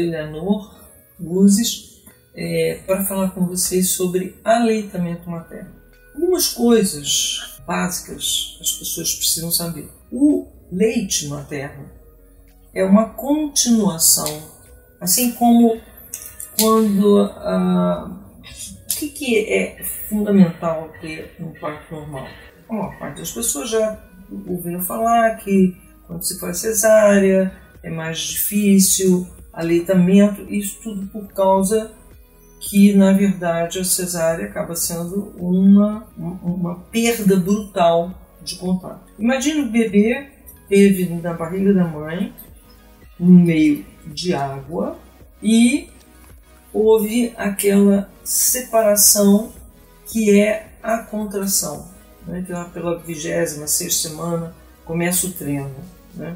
Leonor Luzes, é, para falar com vocês sobre aleitamento materno. Algumas coisas básicas as pessoas precisam saber. O leite materno é uma continuação, assim como quando. Ah, o que, que é fundamental ter um parto normal? A maior parte das pessoas já ouviram falar que quando se faz cesárea é mais difícil, aleitamento, isso tudo por causa que na verdade a cesárea acaba sendo uma, uma perda brutal de contato. Imagina o bebê teve na barriga da mãe, no meio de água, e houve aquela separação que é a contração. Né? Então, pela vigésima sexta semana começa o treino. Né?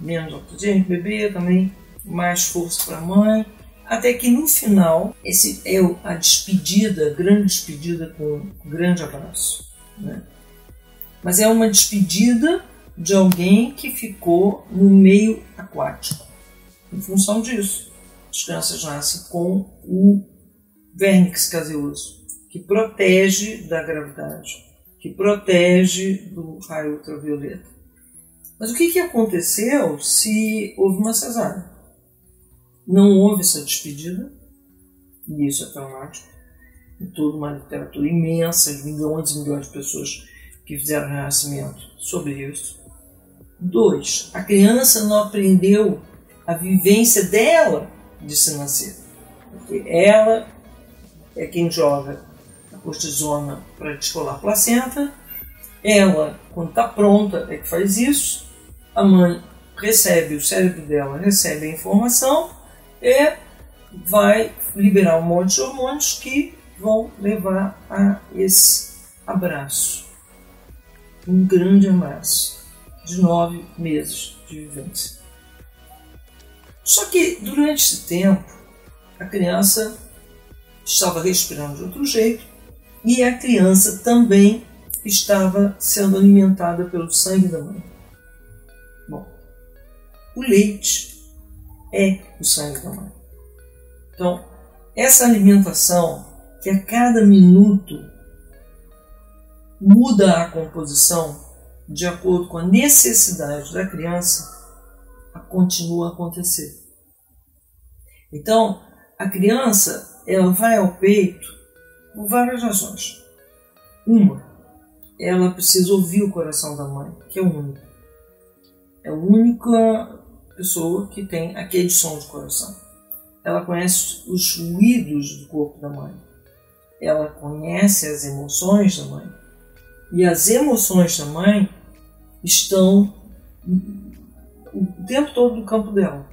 Menos oxigênio, bebê também, mais força para a mãe, até que no final, esse é a despedida, grande despedida com um grande abraço. Né? Mas é uma despedida de alguém que ficou no meio aquático. Em função disso, as crianças nascem com o vernix caseoso, que protege da gravidade, que protege do raio ultravioleta. Mas o que, que aconteceu se houve uma cesárea? Não houve essa despedida, e isso é traumático. Em toda uma literatura imensa, de milhões e milhões de pessoas que fizeram renascimento sobre isso. Dois, a criança não aprendeu a vivência dela de se nascer. Porque ela é quem joga a cortisona para descolar a placenta, ela, quando está pronta, é que faz isso, a mãe recebe, o cérebro dela recebe a informação e vai liberar um monte de hormônios que vão levar a esse abraço. Um grande abraço de nove meses de vivência. Só que durante esse tempo, a criança estava respirando de outro jeito e a criança também estava sendo alimentada pelo sangue da mãe. Bom, o leite é o sangue da mãe. Então, essa alimentação que a cada minuto muda a composição de acordo com a necessidade da criança, continua a acontecer. Então, a criança ela vai ao peito por várias razões. Uma, ela precisa ouvir o coração da mãe, que é o único. É a única pessoa que tem aquele som de coração. Ela conhece os ruídos do corpo da mãe. Ela conhece as emoções da mãe. E as emoções da mãe estão o tempo todo no campo dela.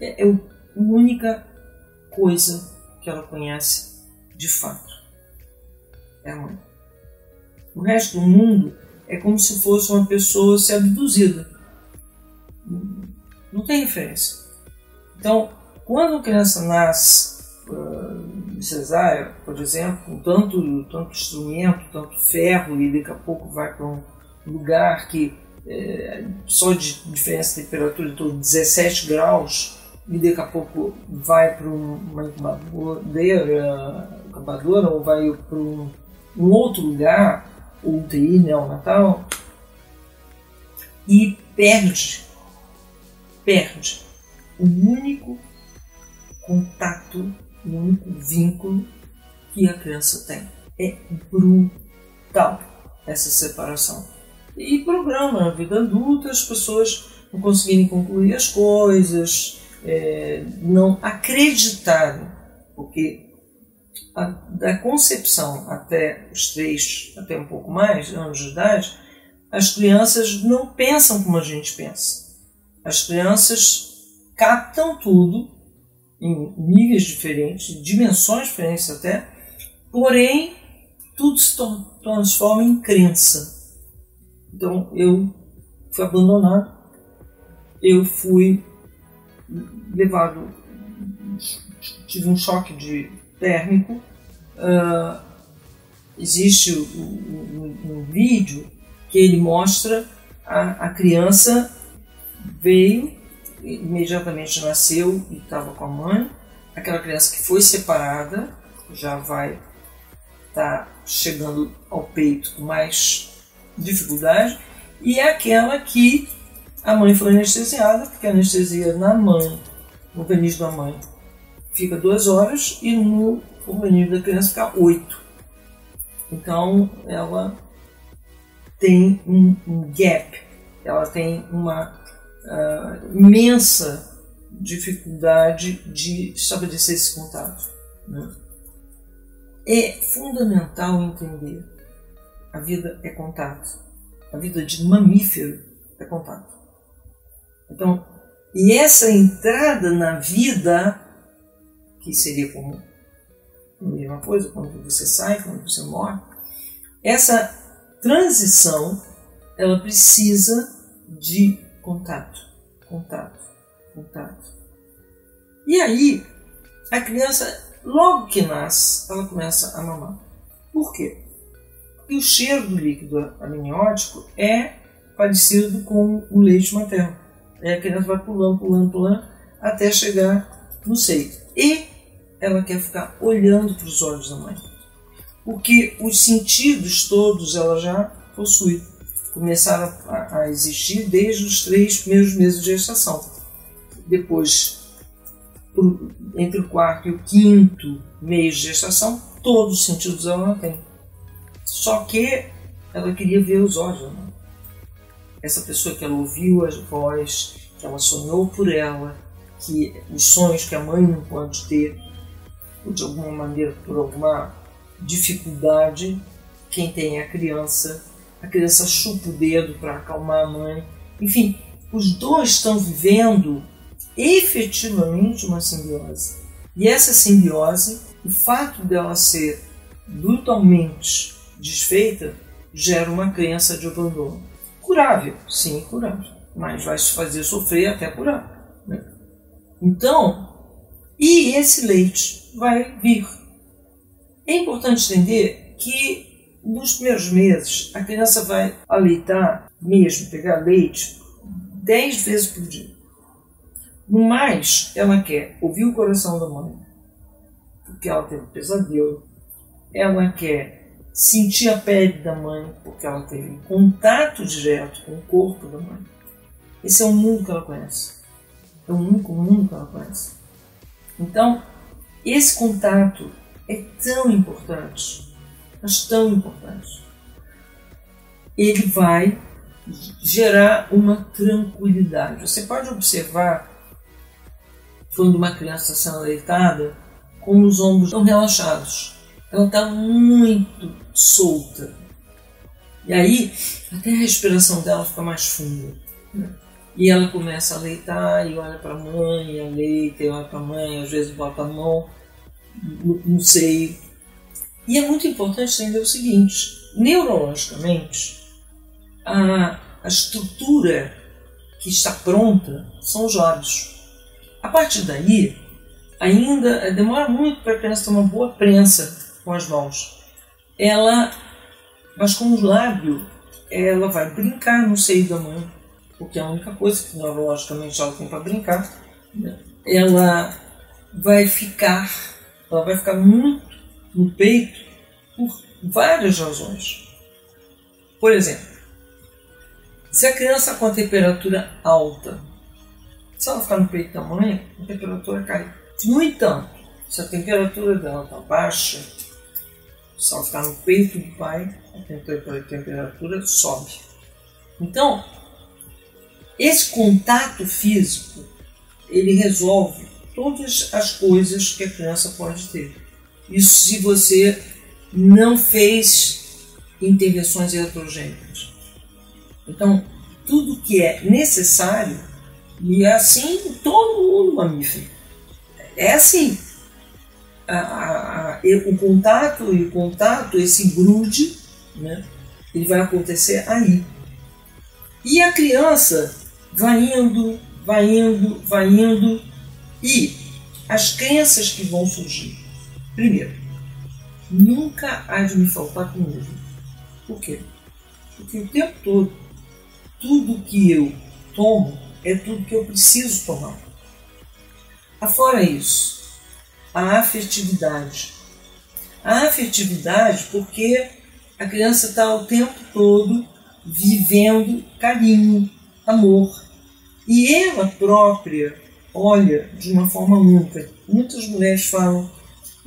É, é a única coisa que ela conhece de fato. É a mãe. O resto do mundo é como se fosse uma pessoa ser abduzida. Não tem referência. Então, quando a criança nasce uh, cesárea, por exemplo, com tanto, tanto instrumento, tanto ferro, e daqui a pouco vai para um lugar que é, só de diferença de temperatura de torno de 17 graus, e daqui a pouco vai para uma incubadora, incubadora ou vai para um, um outro lugar, UTI neonatal, e perde, perde o único contato, o único vínculo que a criança tem. É brutal essa separação. E programa na vida adulta as pessoas não conseguirem concluir as coisas, é, não acreditarem, porque a, da concepção até os três, até um pouco mais anos de idade, as crianças não pensam como a gente pensa. As crianças captam tudo em níveis diferentes, dimensões diferentes até, porém tudo se transforma em crença. Então eu fui abandonado, eu fui levado, tive um choque de térmico. Uh, existe um, um, um, vídeo que ele mostra a, a criança veio imediatamente nasceu e estava com a mãe, aquela criança que foi separada já vai estar tá chegando ao peito com mais dificuldade, e é aquela que a mãe foi anestesiada, porque a anestesia na mãe, no organismo da mãe, fica duas horas e no organismo da criança fica oito. Então ela tem um, um gap, ela tem uma uh, imensa dificuldade de estabelecer esse contato. Né? É fundamental entender a vida é contato, a vida de mamífero é contato. Então, e essa entrada na vida, que seria como a mesma coisa, quando você sai, quando você morre, essa transição, ela precisa de contato, contato, contato. E aí, a criança, logo que nasce, ela começa a mamar. Por quê? Porque o cheiro do líquido amniótico é parecido com o leite materno. Aí a criança vai pulando, pulando, pulando, até chegar no seio. E ela quer ficar olhando para os olhos da mãe. Porque os sentidos todos ela já possui. Começaram a, a existir desde os três primeiros meses de gestação. Depois, entre o quarto e o quinto mês de gestação, todos os sentidos ela tem. Só que ela queria ver os olhos mãe. Essa pessoa que ela ouviu a voz, que ela sonhou por ela, que os sonhos que a mãe não pode ter, de alguma maneira, por alguma dificuldade, quem tem a criança, a criança chupa o dedo para acalmar a mãe. Enfim, os dois estão vivendo efetivamente uma simbiose. E essa simbiose, o fato dela ser brutalmente desfeita, gera uma crença de abandono. Curável, sim, curável, mas vai se fazer sofrer até curar. Né? Então, e esse leite vai vir. É importante entender que nos primeiros meses a criança vai aleitar mesmo, pegar leite 10 vezes por dia. No mais, ela quer ouvir o coração da mãe, porque ela teve um pesadelo. Ela quer sentir a pele da mãe, porque ela teve contato direto com o corpo da mãe. Esse é o mundo que ela conhece. É o único mundo que ela conhece. Então, esse contato é tão importante, mas tão importante. Ele vai gerar uma tranquilidade. Você pode observar quando uma criança está sendo aleitada, como os ombros estão relaxados. Ela está muito solta. E aí, até a respiração dela fica mais funda. E ela começa a leitar e olha para a mãe, e leita, e olha para a mãe, às vezes bota a mão no, no seio. E é muito importante entender o seguinte: neurologicamente, a, a estrutura que está pronta são os lábios. A partir daí, ainda demora muito para a criança ter uma boa prensa com as mãos. Ela, mas com o lábio, ela vai brincar no seio da mãe porque é a única coisa que neurologicamente ela tem para brincar, ela vai ficar, ela vai ficar muito no peito por várias razões. Por exemplo, se a criança com a temperatura alta, se ela ficar no peito da mãe, a temperatura cai. No entanto, se a temperatura dela está baixa, se ela ficar no peito do pai, a temperatura sobe. Então, esse contato físico, ele resolve todas as coisas que a criança pode ter. Isso se você não fez intervenções iatrogênicas. Então, tudo que é necessário, e é assim todo mundo mamífero. É assim. A, a, a, o contato e o contato, esse grude, né, ele vai acontecer aí. E a criança, vai indo, vai indo, vai indo. E as crenças que vão surgir. Primeiro, nunca há de me faltar comida. Por quê? Porque o tempo todo, tudo que eu tomo é tudo que eu preciso tomar. Afora isso, a afetividade. A afetividade porque a criança está o tempo todo vivendo carinho, amor. E ela própria olha de uma forma única. Muitas mulheres falam: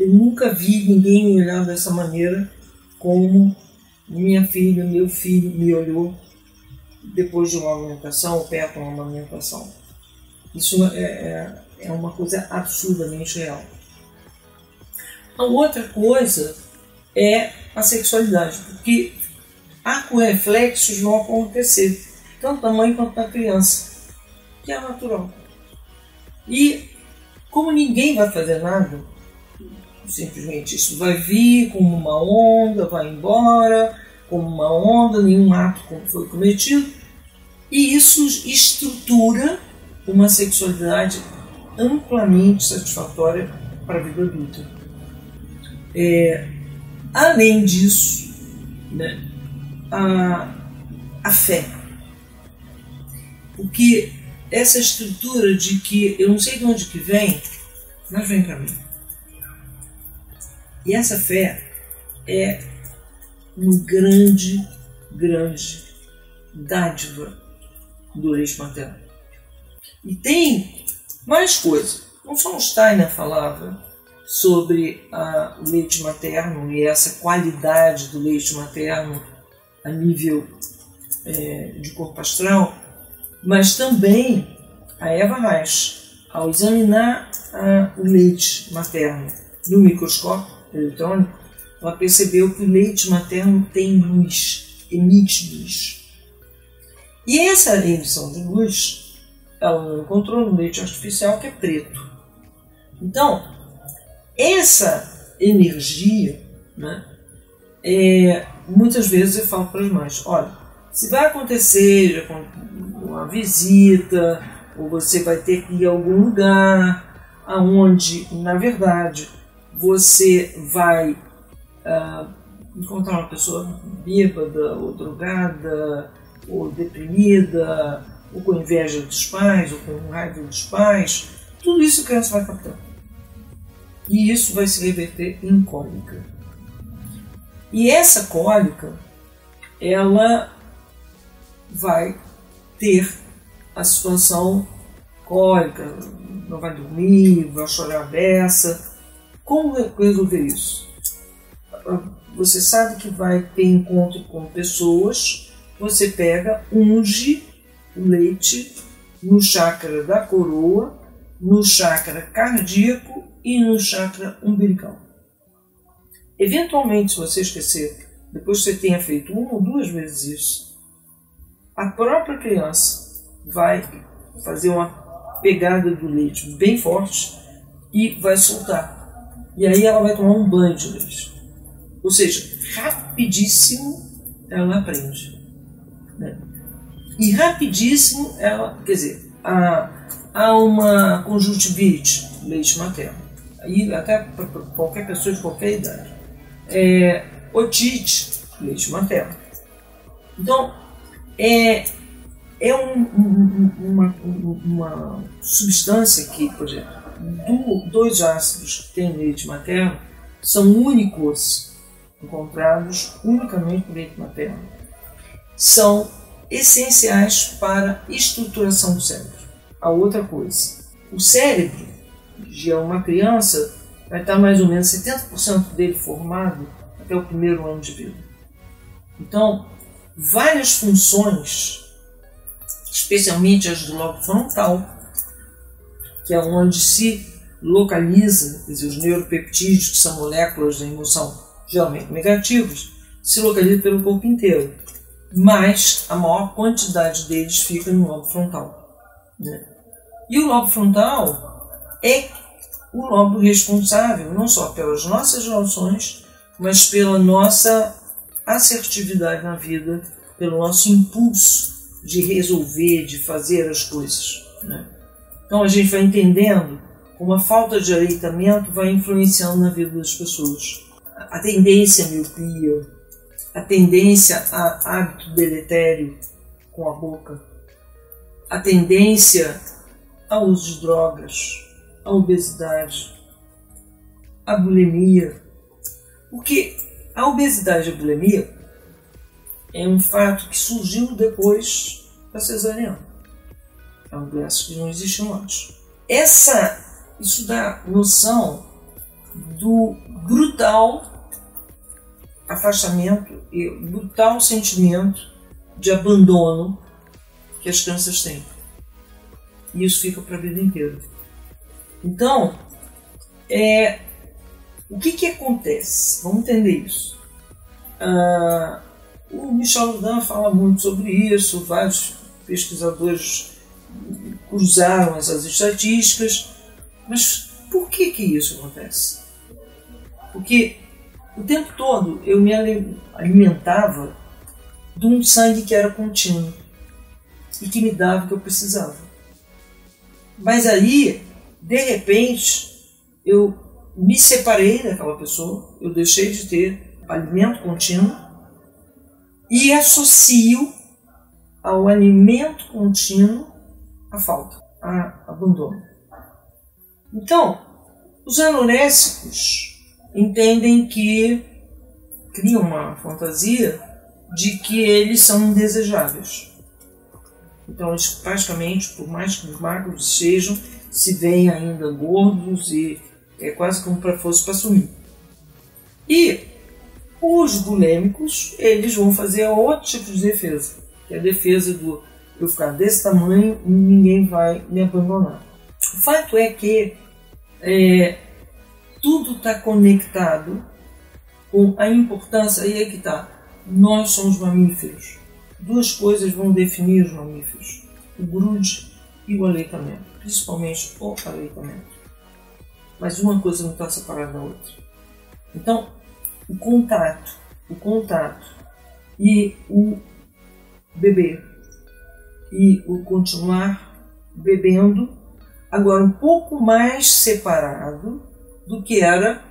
Eu nunca vi ninguém me olhar dessa maneira como minha filha, meu filho me olhou depois de uma amamentação ou perto de uma amamentação. Isso é, é, é uma coisa absurdamente real. A outra coisa é a sexualidade, porque reflexos vão acontecer, tanto da mãe quanto da criança, que é natural. E como ninguém vai fazer nada, simplesmente isso vai vir como uma onda, vai embora, como uma onda, nenhum ato foi cometido, e isso estrutura uma sexualidade amplamente satisfatória para a vida adulta. É, além disso, né, a, a fé. Porque essa estrutura de que eu não sei de onde que vem, mas vem para mim. E essa fé é uma grande, grande dádiva do leite materno. E tem mais coisas. Não só o Steiner falava sobre a, o leite materno e essa qualidade do leite materno a nível é, de corpo astral, mas também a Eva Reich, ao examinar a, o leite materno no microscópio eletrônico, ela percebeu que o leite materno tem luz, emite luz. E essa emissão de luz, ela não encontrou no leite artificial, que é preto. Então, essa energia, né, é, muitas vezes eu falo para as mães, olha, se vai acontecer uma visita, ou você vai ter que ir a algum lugar aonde, na verdade, você vai uh, encontrar uma pessoa bêbada, ou drogada, ou deprimida, ou com inveja dos pais, ou com raiva dos pais, tudo isso a criança vai captar. E isso vai se reverter em cólica. E essa cólica, ela vai ter a situação cólica, não vai dormir, vai chorar a beça. Como resolver isso? Você sabe que vai ter encontro com pessoas, você pega, unge o leite no chakra da coroa, no chakra cardíaco e no chakra umbilical. Eventualmente, se você esquecer, depois que você tenha feito uma ou duas vezes isso, a própria criança vai fazer uma pegada do leite bem forte e vai soltar. E aí ela vai tomar um banho de leite. Ou seja, rapidíssimo ela aprende. Né? E rapidíssimo ela, quer dizer, há, há uma conjuntivite, leite materno. Aí até para qualquer pessoa de qualquer idade é, otite, leite materno. Então, é, é um, um, uma, uma substância que, por exemplo, do, dois ácidos que tem leite materno são únicos, encontrados unicamente no leite materno. São essenciais para a estruturação do cérebro. A outra coisa, o cérebro de uma criança vai estar mais ou menos 70% dele formado até o primeiro ano de vida. Então, várias funções, especialmente as do lobo frontal, que é onde se localiza, quer dizer, os neuropeptídeos, que são moléculas da emoção geralmente negativas, se localizam pelo corpo inteiro, mas a maior quantidade deles fica no lobo frontal. Né? E o lobo frontal é o lobo responsável não só pelas nossas relações, mas pela nossa assertividade na vida, pelo nosso impulso de resolver, de fazer as coisas. Né? Então a gente vai entendendo como a falta de aleitamento vai influenciando na vida das pessoas. A tendência à miopia, a tendência a hábito deletério com a boca, a tendência ao uso de drogas, a obesidade, a bulimia. Porque a obesidade e a bulimia é um fato que surgiu depois da cesariana. É uma doença que não existia antes. Essa, isso dá noção do brutal afastamento e brutal sentimento de abandono que as crianças têm. E isso fica para a vida inteira. Então, é, o que, que acontece? Vamos entender isso. Ah, o Michel Ludan fala muito sobre isso, vários pesquisadores cruzaram essas estatísticas, mas por que, que isso acontece? Porque o tempo todo eu me alimentava de um sangue que era contínuo e que me dava o que eu precisava. Mas aí, de repente, eu me separei daquela pessoa, eu deixei de ter alimento contínuo e associo ao alimento contínuo a falta, a abandono. Então, os anorésicos entendem que criam uma fantasia de que eles são indesejáveis. Então, eles praticamente, por mais que magros sejam, se veem ainda gordos e é quase como para fosse para sumir. E os bulêmicos, eles vão fazer outro tipo de defesa, que é a defesa do eu ficar desse tamanho e ninguém vai me abandonar. O fato é que é, tudo está conectado com a importância, aí é que está, nós somos mamíferos. Duas coisas vão definir os mamíferos, o grude e o aleitamento, principalmente o aleitamento. Mas uma coisa não está separada da outra. Então, o contato, o contato e o beber e o continuar bebendo, agora um pouco mais separado do que era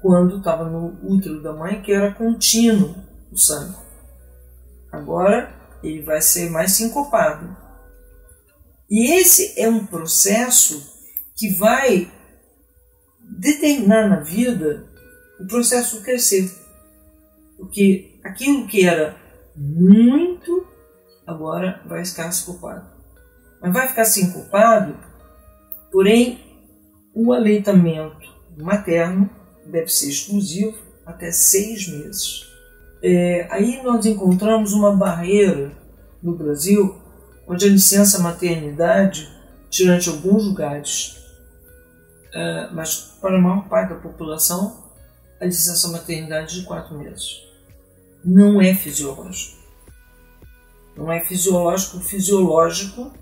quando estava no útero da mãe, que era contínuo o sangue. Agora ele vai ser mais sincopado. E esse é um processo que vai determinar na vida o processo de crescer. Porque aquilo que era muito, agora vai ficar sincopado. Mas vai ficar sincopado, porém, o aleitamento materno deve ser exclusivo até seis meses. É, aí nós encontramos uma barreira no Brasil, onde a licença maternidade, durante alguns lugares, é, mas para a maior parte da população, a licença maternidade de quatro meses. Não é fisiológico. Não é fisiológico, fisiológico,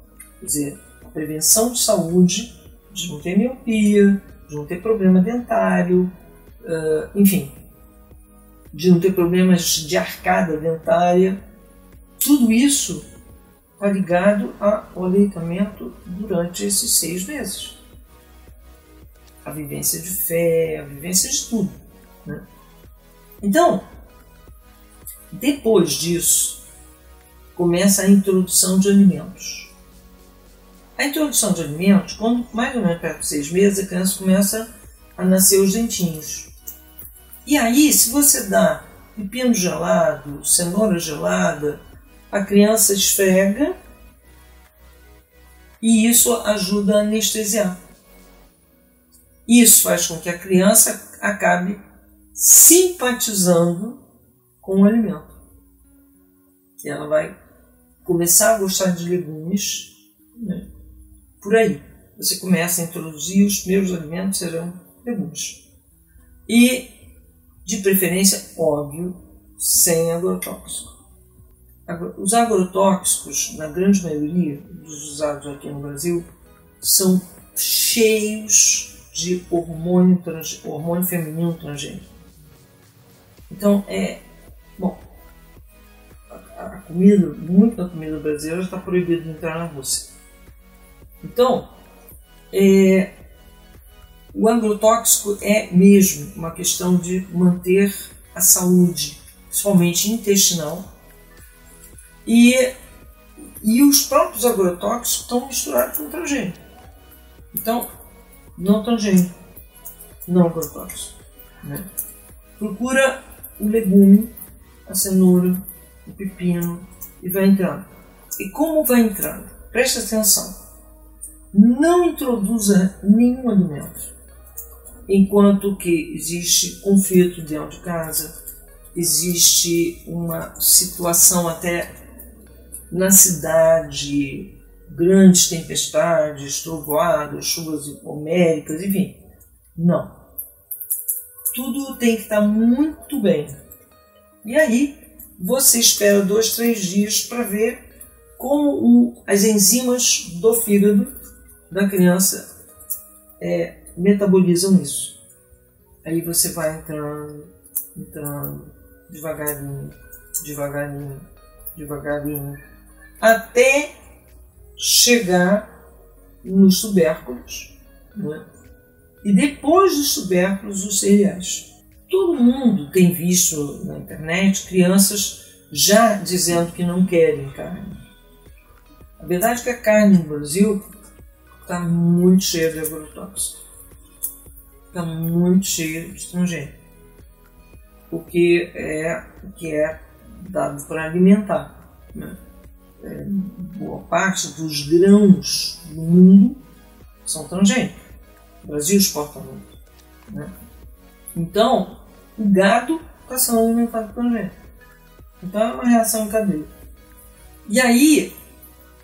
quer dizer, a prevenção de saúde, de não ter miopia, de não ter problema dentário, uh, enfim, de não ter problemas de arcada dentária, tudo isso está ligado ao aleitamento durante esses seis meses. A vivência de fé, a vivência de tudo. Né? Então, depois disso, começa a introdução de alimentos. A introdução de alimentos, quando mais ou menos perto de seis meses, a criança começa a nascer os dentinhos. E aí, se você dá pepino gelado, cenoura gelada, a criança esfrega e isso ajuda a anestesiar. Isso faz com que a criança acabe simpatizando com o alimento. E ela vai começar a gostar de legumes né? por aí. Você começa a introduzir os primeiros alimentos serão legumes. E de preferência, óbvio, sem agrotóxico. Os agrotóxicos, na grande maioria dos usados aqui no Brasil, são cheios de hormônio, hormônio feminino transgênico. Então, é. Bom, a, comida, muito da comida brasileira está proibida de entrar na Rússia. Então, é, o agrotóxico é mesmo uma questão de manter a saúde, principalmente intestinal, e E os próprios agrotóxicos estão misturados com transgênico. Então, não transgênico, não agrotóxico. Né? Procura o legume, a cenoura, o pepino e vai entrando. E como vai entrando? Preste atenção. Não introduza nenhum alimento. Enquanto que existe conflito dentro de casa, existe uma situação até na cidade, grandes tempestades, trovoadas, chuvas homéricas, enfim. Não. Tudo tem que estar muito bem. E aí você espera dois, três dias para ver como o, as enzimas do fígado da criança é, metabolizam isso. Aí você vai entrando, entrando, devagarinho, devagarinho, devagarinho, até chegar nos tubérculos, né? e depois dos tubérculos, os cereais. Todo mundo tem visto na internet crianças já dizendo que não querem carne. A verdade é que a carne no Brasil está muito cheia de agrotóxicos. Está muito cheia de estrangeiros porque é o que é dado para alimentar. Né? É, boa parte dos grãos do mundo são transgênicos. O Brasil exporta muito. Né? Então, o gado está sendo alimentado transgênico. Então é uma reação em cadeia. E aí,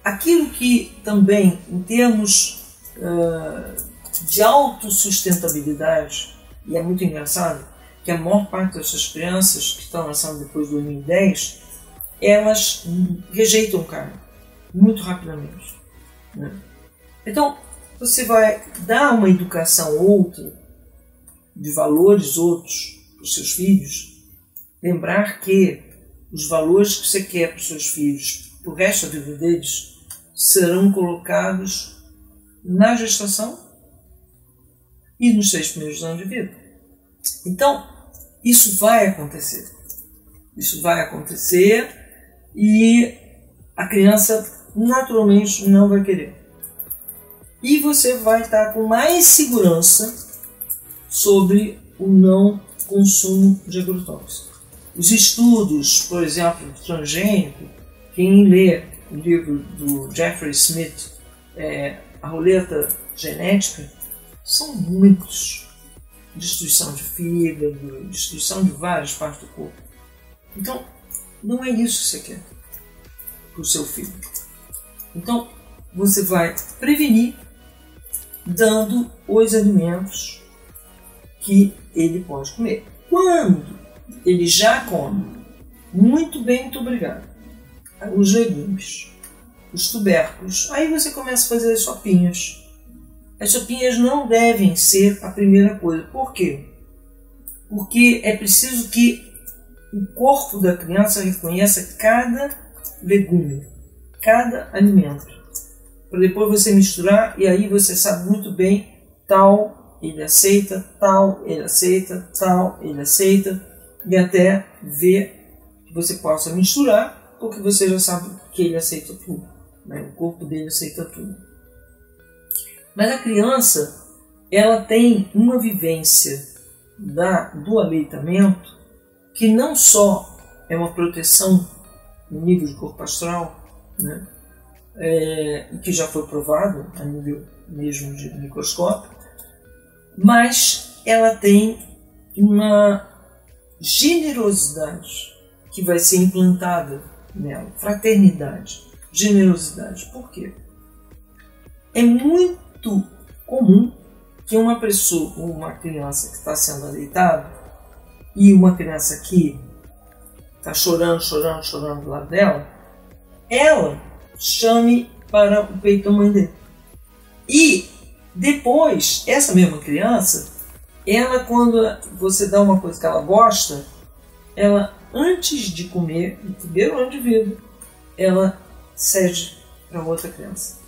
aquilo que também, em termos uh, de autossustentabilidade, e é muito engraçado, que a maior parte dessas crianças que estão nascendo depois de 2010, elas rejeitam carne muito rapidamente. Né? Então, você vai dar uma educação outra, de valores outros para os seus filhos, lembrar que os valores que você quer para os seus filhos, para o resto da vida deles, serão colocados na gestação e nos seis primeiros anos de vida. Então, isso vai acontecer. Isso vai acontecer e a criança naturalmente não vai querer. E você vai estar com mais segurança sobre o não consumo de agrotóxicos. Os estudos, por exemplo, transgênico, quem lê o livro do Jeffrey Smith, é, A Roleta Genética, são muitos destruição de fígado, destruição de várias partes do corpo. Então, não é isso que você quer para o seu filho. Então, você vai prevenir dando os alimentos que ele pode comer. Quando ele já come, muito bem, muito obrigado, os legumes, os tubérculos, aí você começa a fazer as sopinhas as sopinhas não devem ser a primeira coisa. Por quê? Porque é preciso que o corpo da criança reconheça cada legume, cada alimento. Para depois você misturar e aí você sabe muito bem tal ele aceita, tal ele aceita, tal ele aceita e até ver que você possa misturar porque você já sabe que ele aceita tudo. Né? O corpo dele aceita tudo. Mas a criança, ela tem uma vivência da, do aleitamento que não só é uma proteção no nível de corpo astral, né, é, que já foi provado a nível mesmo de microscópio, mas ela tem uma generosidade que vai ser implantada nela, fraternidade, generosidade. Por quê? É muito comum que uma pessoa, uma criança que está sendo aleitada e uma criança que está chorando, chorando, chorando do lado dela, ela chame para o peito da mãe dele. E depois, essa mesma criança, ela quando você dá uma coisa que ela gosta, ela antes de comer, no primeiro ano de vida, ela cede para outra criança.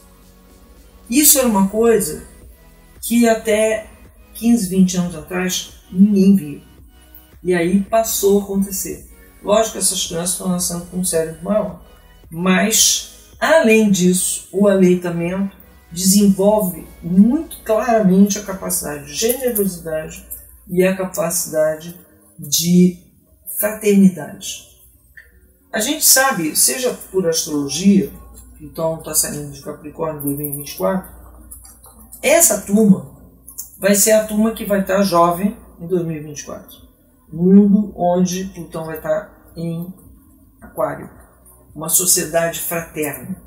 Isso era uma coisa que até 15, 20 anos atrás ninguém via. E aí passou a acontecer. Lógico que essas crianças estão nascendo com um cérebro maior, mas Além disso, o aleitamento desenvolve muito claramente a capacidade de generosidade e a capacidade de fraternidade. A gente sabe, seja por astrologia, então está saindo de Capricórnio 2024, essa turma vai ser a turma que vai estar jovem em 2024. Mundo onde Plutão vai estar em Aquário. Uma sociedade fraterna.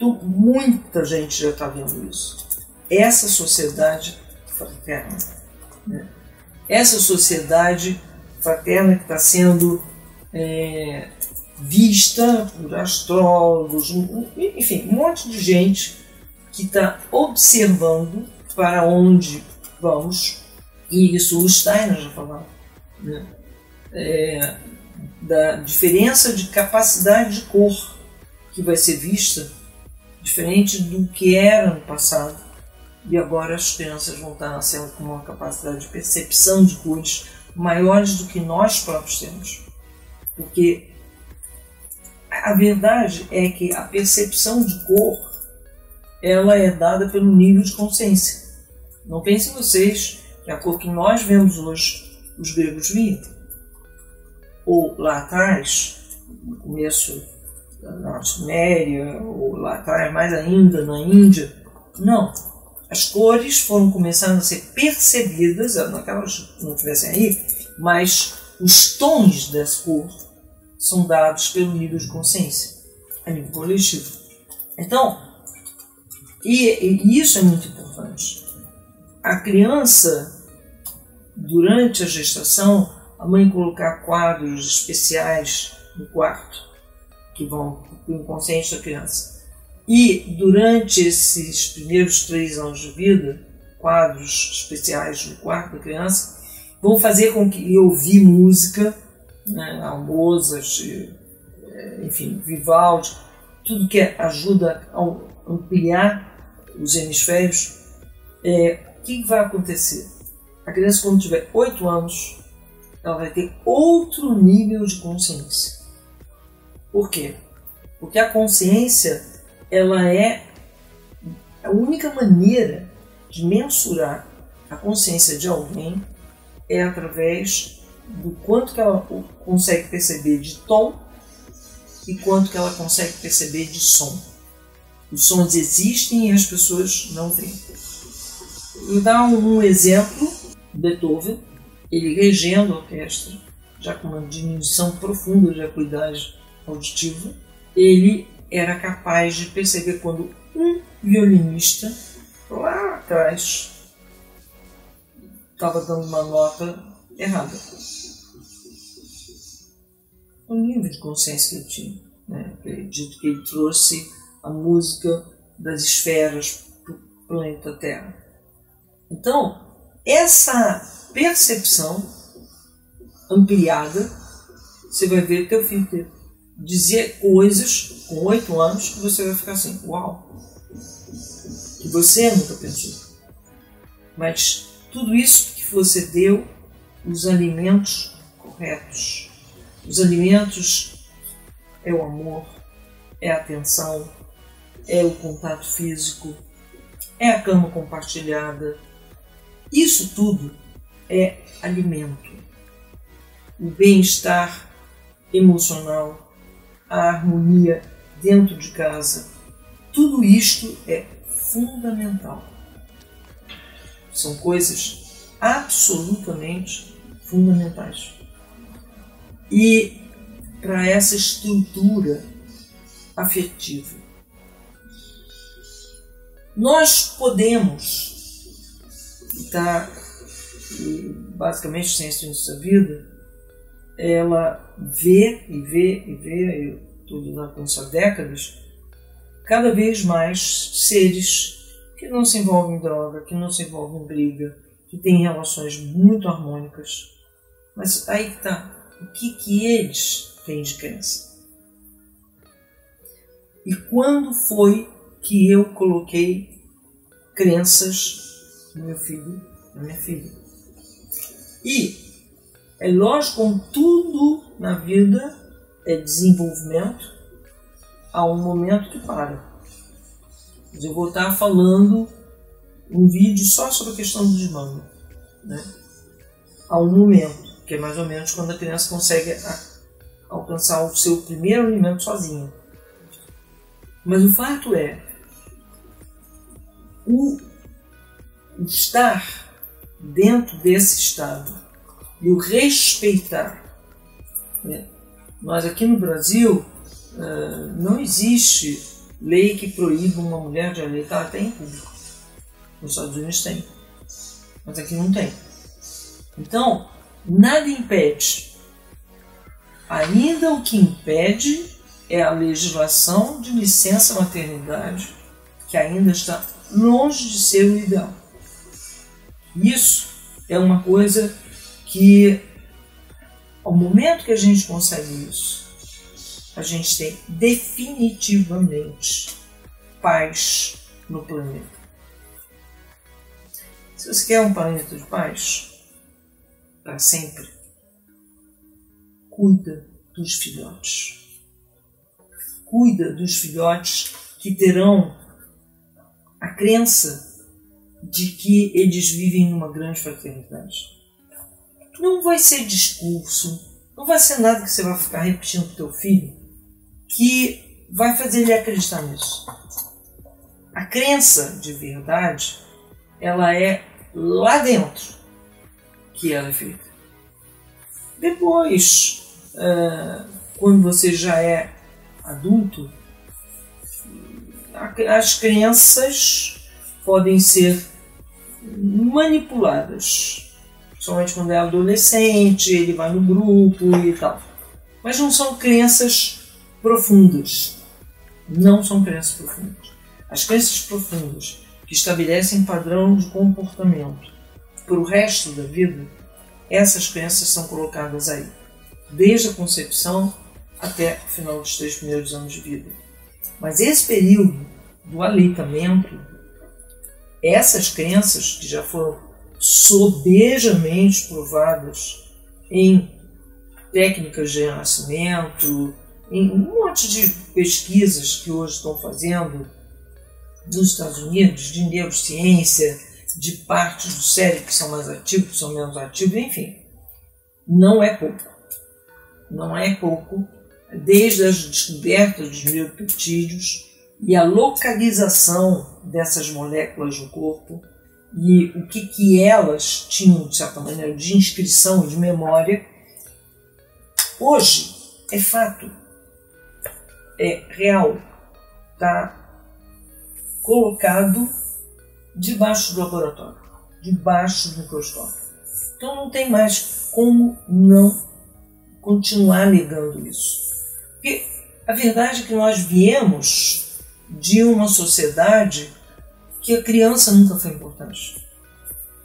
Muita gente já está vendo isso. Essa sociedade fraterna. Né? Essa sociedade fraterna que está sendo é, vista por astrólogos, enfim, um monte de gente que está observando para onde vamos, e isso o Steiner já falava, né? é, da diferença de capacidade de cor que vai ser vista, diferente do que era no passado, e agora as crianças vão estar nascendo com uma capacidade de percepção de cores maiores do que nós próprios temos. Porque a verdade é que a percepção de cor ela é dada pelo nível de consciência. Não pensem vocês que a cor que nós vemos hoje, os gregos viam. Ou lá atrás, no começo da Suméria, ou lá atrás, mais ainda na Índia. Não. As cores foram começando a ser percebidas, não que elas não estivessem aí, mas os tons dessa cor são dados pelo nível de consciência, a nível coletivo. Então, e, e isso é muito importante. A criança, durante a gestação, a mãe colocar quadros especiais no quarto, que vão para o inconsciente da criança. E durante esses primeiros três anos de vida, quadros especiais no quarto da criança, vão fazer com que ouvir música né, é, enfim, Vivaldi, tudo que ajuda a ampliar os hemisférios, é, o que vai acontecer? A criança, quando tiver 8 anos, ela vai ter outro nível de consciência. Por quê? Porque a consciência ela é a única maneira de mensurar a consciência de alguém é através do quanto que ela consegue perceber de tom e quanto que ela consegue perceber de som. Os sons existem e as pessoas não veem. Vou dar um exemplo, Beethoven, ele regendo a orquestra, já com uma diminuição profunda de acuidade auditiva, ele era capaz de perceber quando um violinista lá atrás estava dando uma nota errada o nível de consciência que ele tinha. Né? Acredito que ele trouxe a música das esferas para o planeta Terra. Então, essa percepção ampliada, você vai ver teu filho ter, dizer coisas com oito anos que você vai ficar assim, uau, que você nunca pensou. Mas tudo isso que você deu os alimentos corretos os alimentos é o amor, é a atenção, é o contato físico, é a cama compartilhada. Isso tudo é alimento. O bem-estar emocional, a harmonia dentro de casa, tudo isto é fundamental. São coisas absolutamente fundamentais e para essa estrutura afetiva. Nós podemos, tá, basicamente a ciência da vida, ela vê e vê e vê, eu estou lidando com isso há décadas, cada vez mais seres que não se envolvem em droga, que não se envolvem em briga, que têm relações muito harmônicas. Mas aí que está o que, que eles têm de crença. E quando foi que eu coloquei crenças no meu filho, na minha filha? E é lógico, como tudo na vida é desenvolvimento, há um momento que para. Eu vou estar falando um vídeo só sobre a questão do desmame. Né? Há um momento, que é mais ou menos quando a criança consegue alcançar o seu primeiro alimento sozinha. Mas o fato é, o estar dentro desse estado e o respeitar. Né? Nós aqui no Brasil uh, não existe lei que proíba uma mulher de aleitar até em público. Nos Estados Unidos tem, mas aqui não tem. Então, nada impede. Ainda o que impede é a legislação de licença maternidade, que ainda está longe de ser o ideal. Isso é uma coisa que, ao momento que a gente consegue isso, a gente tem definitivamente paz no planeta. Se você quer um planeta de paz para sempre, cuida dos filhotes. Cuida dos filhotes que terão a crença de que eles vivem numa grande fraternidade. Não vai ser discurso, não vai ser nada que você vai ficar repetindo para o teu filho que vai fazer ele acreditar nisso. A crença de verdade, ela é lá dentro que ela é feita. Depois, uh, quando você já é adulto, as crenças podem ser manipuladas. Principalmente quando é adolescente, ele vai no grupo e tal. Mas não são crenças profundas. Não são crenças profundas. As crenças profundas que estabelecem padrão de comportamento para o resto da vida, essas crenças são colocadas aí, desde a concepção até o final dos três primeiros anos de vida. Mas esse período do aleitamento essas crenças que já foram sobejamente provadas em técnicas de renascimento, em um monte de pesquisas que hoje estão fazendo nos Estados Unidos, de neurociência, de partes do cérebro que são mais ativos, que são menos ativos, enfim. Não é pouco. Não é pouco. Desde as descobertas dos neuropeptídeos, e a localização dessas moléculas no corpo e o que, que elas tinham, de certa maneira, de inscrição e de memória, hoje é fato, é real, está colocado debaixo do laboratório, debaixo do microscópio. Então não tem mais como não continuar negando isso. Porque a verdade é que nós viemos de uma sociedade que a criança nunca foi importante.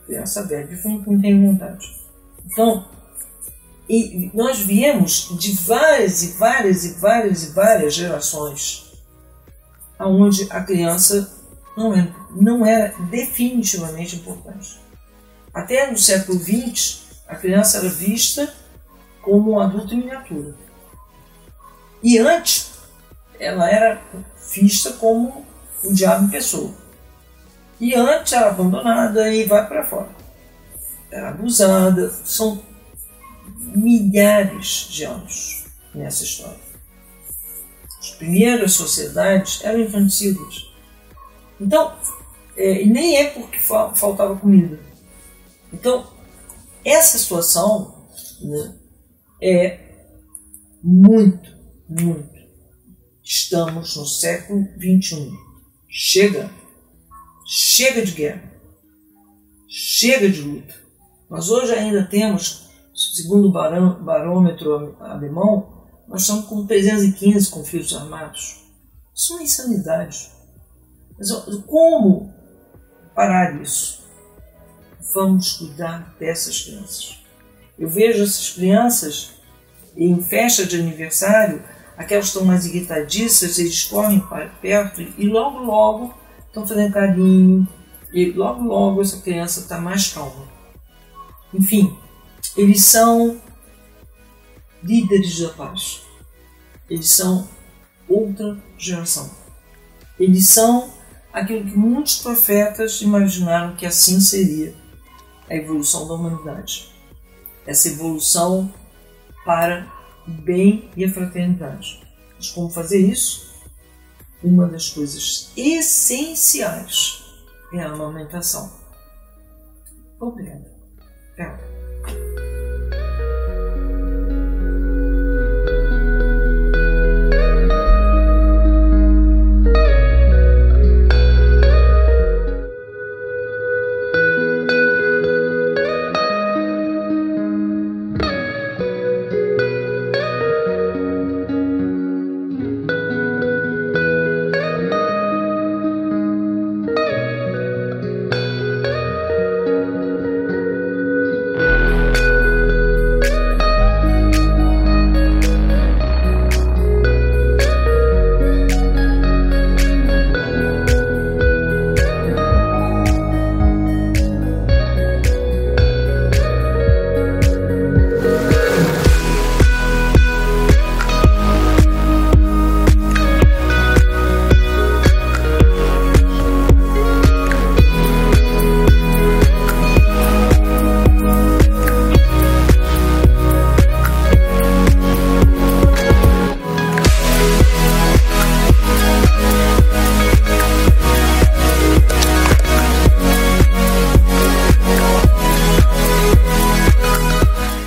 A criança bebe não tem vontade. Então, e nós viemos de várias e várias e várias e várias gerações aonde a criança não era, não era definitivamente importante. Até no século XX, a criança era vista como um adulto em miniatura. E antes, ela era vista como o diabo em pessoa. E antes era abandonada e vai para fora. Era abusada. São milhares de anos nessa história. As primeiras sociedades eram infanticídias. Então, é, nem é porque faltava comida. Então, essa situação né, é muito, muito Estamos no século XXI. Chega. Chega de guerra. Chega de luta. Nós hoje ainda temos, segundo o barômetro alemão, nós estamos com 315 conflitos armados. Isso é uma insanidade. Mas como parar isso? Vamos cuidar dessas crianças. Eu vejo essas crianças em festa de aniversário aquelas que estão mais irritadiças, eles correm para perto e logo, logo estão fazendo carinho e logo, logo essa criança está mais calma. Enfim, eles são líderes da paz. Eles são outra geração. Eles são aquilo que muitos profetas imaginaram que assim seria a evolução da humanidade. Essa evolução para o bem e a fraternidade. Mas como fazer isso? Uma das coisas essenciais é a amamentação. Tchau.